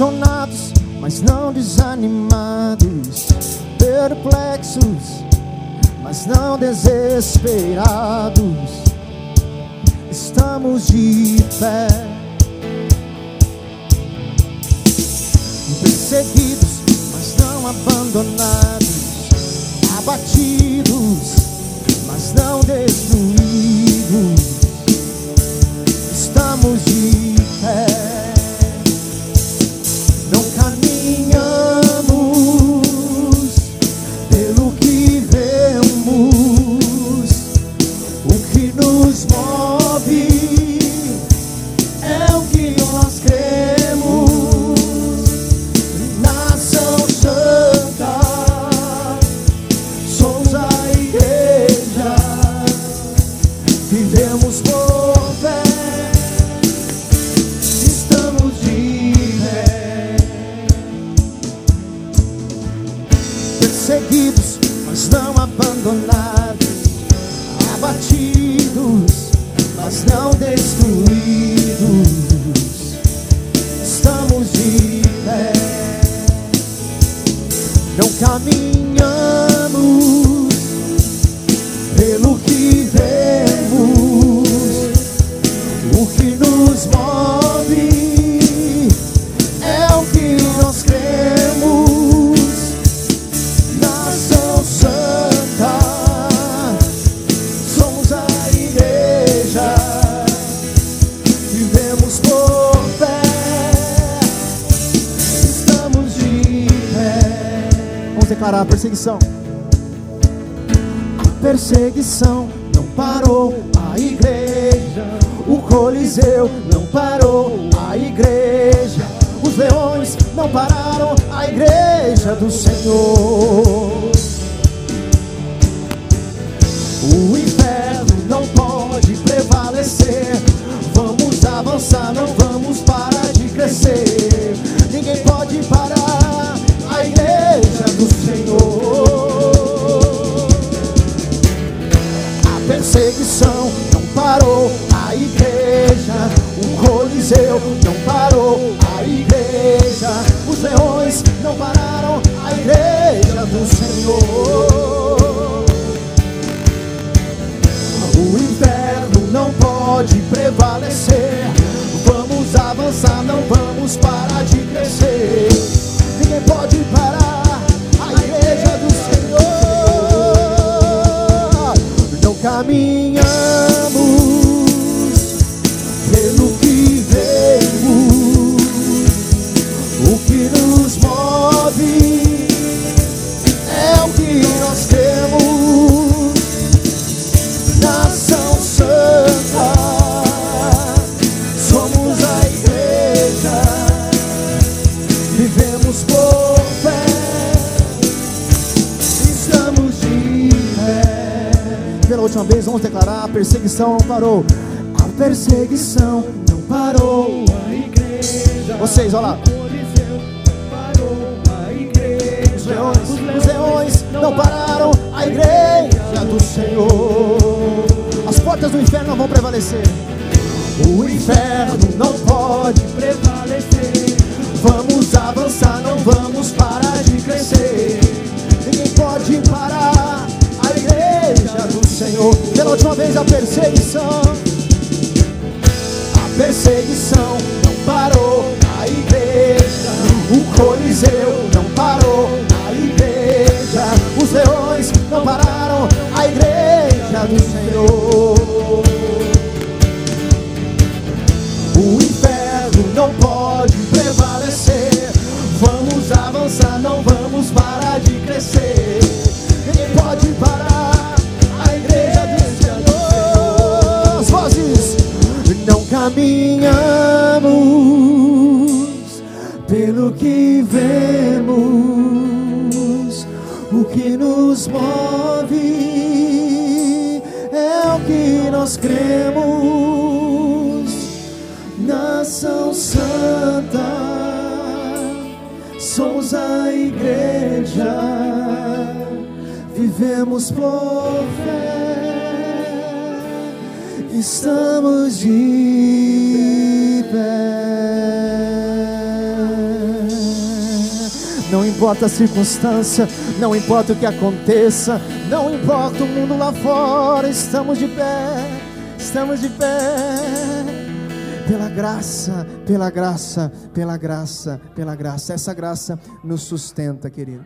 pressionados, mas não desanimados, perplexos, mas não desesperados. Estamos de pé, perseguidos, mas não abandonados, abatidos, mas não destruídos. Vivemos por fé, estamos de pé. perseguidos, mas não abandonados, abatidos, mas não destruídos. Estamos de pé, não caminhamos o que nos move é o que nós cremos. Nação Santa, somos a igreja, vivemos por fé, estamos de pé. Vamos declarar a perseguição. A perseguição não parou Coliseu não parou a igreja, os leões não pararam a igreja do Senhor. O inferno não pode prevalecer. Vamos avançar, não vamos parar de crescer. Ninguém pode parar a igreja do Senhor. A perseguição não parou Coliseu não parou a igreja, os leões não pararam a igreja do Senhor. O inferno não pode prevalecer. Vamos avançar, não vamos parar de crescer. Ninguém pode parar a igreja do Senhor. Não caminhamos Última vez, vamos declarar: a perseguição não parou. A perseguição não parou. A igreja, Vocês, olha lá. Os leões, os leões não pararam a igreja do Senhor. As portas do inferno não vão prevalecer. O inferno não pode prevalecer. Vamos avançar, não vamos parar de crescer. Ninguém pode parar a igreja do Senhor. As vozes não caminhamos pelo que vemos, o que nos move é o que nós cremos. Nação Santa, vivemos por fé, estamos de pé. Não importa a circunstância, não importa o que aconteça, não importa o mundo lá fora, estamos de pé, estamos de pé. Pela graça, pela graça, pela graça, pela graça. Essa graça nos sustenta, querido.